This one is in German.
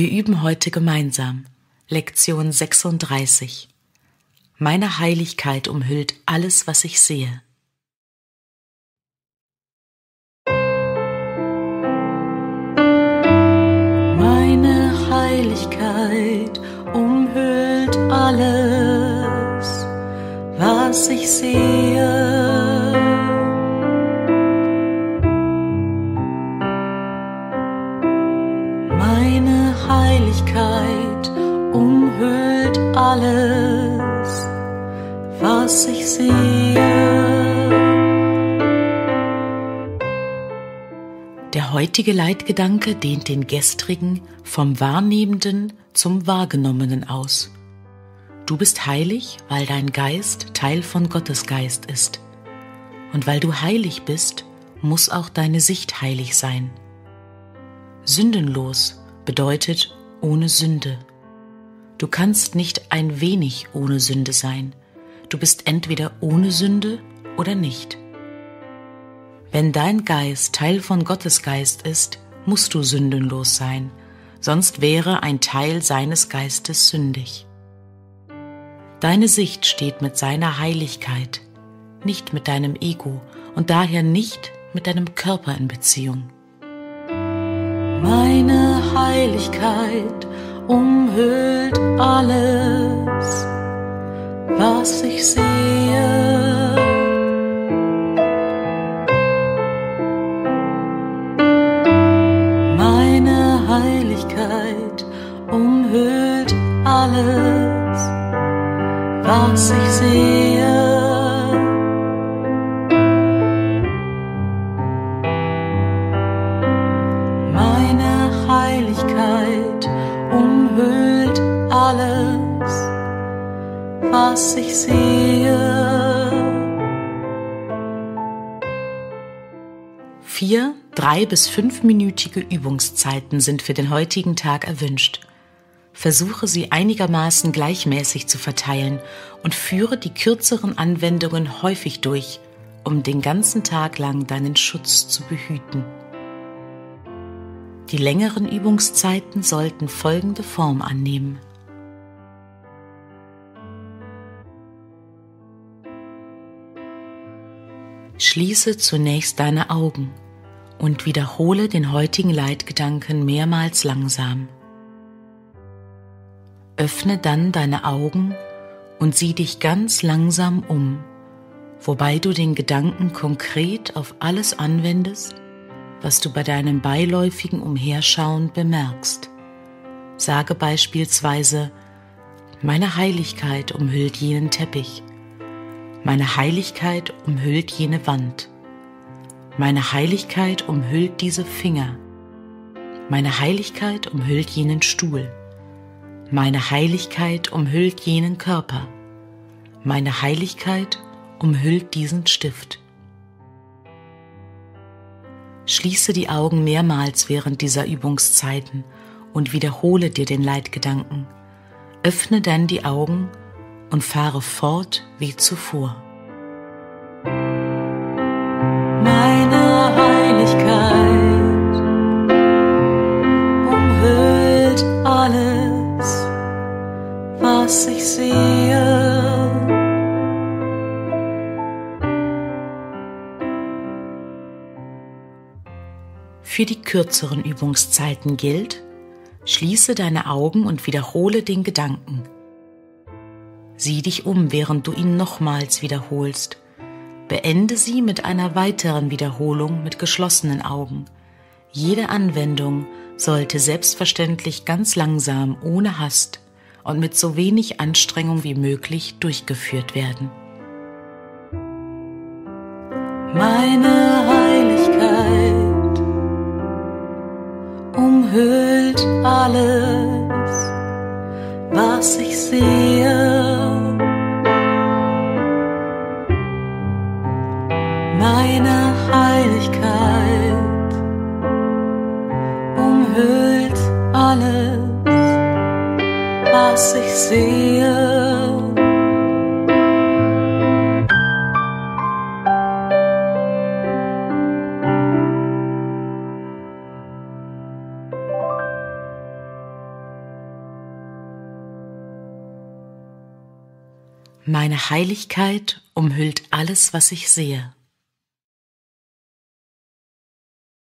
Wir üben heute gemeinsam Lektion 36. Meine Heiligkeit umhüllt alles, was ich sehe. Meine Heiligkeit umhüllt alles, was ich sehe. Heiligkeit umhüllt alles, was ich sehe. Der heutige Leitgedanke dehnt den gestrigen vom Wahrnehmenden zum Wahrgenommenen aus. Du bist heilig, weil dein Geist Teil von Gottes Geist ist. Und weil du heilig bist, muss auch deine Sicht heilig sein. Sündenlos bedeutet ohne Sünde. Du kannst nicht ein wenig ohne Sünde sein. Du bist entweder ohne Sünde oder nicht. Wenn dein Geist Teil von Gottes Geist ist, musst du sündenlos sein, sonst wäre ein Teil seines Geistes sündig. Deine Sicht steht mit seiner Heiligkeit, nicht mit deinem Ego und daher nicht mit deinem Körper in Beziehung. Meine Heiligkeit umhüllt alles, was ich sehe. Meine Heiligkeit umhüllt alles, was ich sehe. Umhüllt alles, was ich sehe. Vier, drei bis fünfminütige Übungszeiten sind für den heutigen Tag erwünscht. Versuche sie einigermaßen gleichmäßig zu verteilen und führe die kürzeren Anwendungen häufig durch, um den ganzen Tag lang deinen Schutz zu behüten. Die längeren Übungszeiten sollten folgende Form annehmen. Schließe zunächst deine Augen und wiederhole den heutigen Leitgedanken mehrmals langsam. Öffne dann deine Augen und sieh dich ganz langsam um, wobei du den Gedanken konkret auf alles anwendest, was du bei deinem beiläufigen Umherschauen bemerkst. Sage beispielsweise, meine Heiligkeit umhüllt jenen Teppich, meine Heiligkeit umhüllt jene Wand, meine Heiligkeit umhüllt diese Finger, meine Heiligkeit umhüllt jenen Stuhl, meine Heiligkeit umhüllt jenen Körper, meine Heiligkeit umhüllt diesen Stift. Schließe die Augen mehrmals während dieser Übungszeiten und wiederhole dir den Leitgedanken. Öffne dann die Augen und fahre fort wie zuvor. Meine Heiligkeit umhüllt alles, was ich sehe. Für die kürzeren Übungszeiten gilt, schließe deine Augen und wiederhole den Gedanken. Sieh dich um, während du ihn nochmals wiederholst. Beende sie mit einer weiteren Wiederholung mit geschlossenen Augen. Jede Anwendung sollte selbstverständlich ganz langsam, ohne Hast und mit so wenig Anstrengung wie möglich durchgeführt werden. Meine Heiligkeit was ich sehe. Meine Heiligkeit umhüllt alles, was ich sehe. Meine Heiligkeit umhüllt alles, was ich sehe.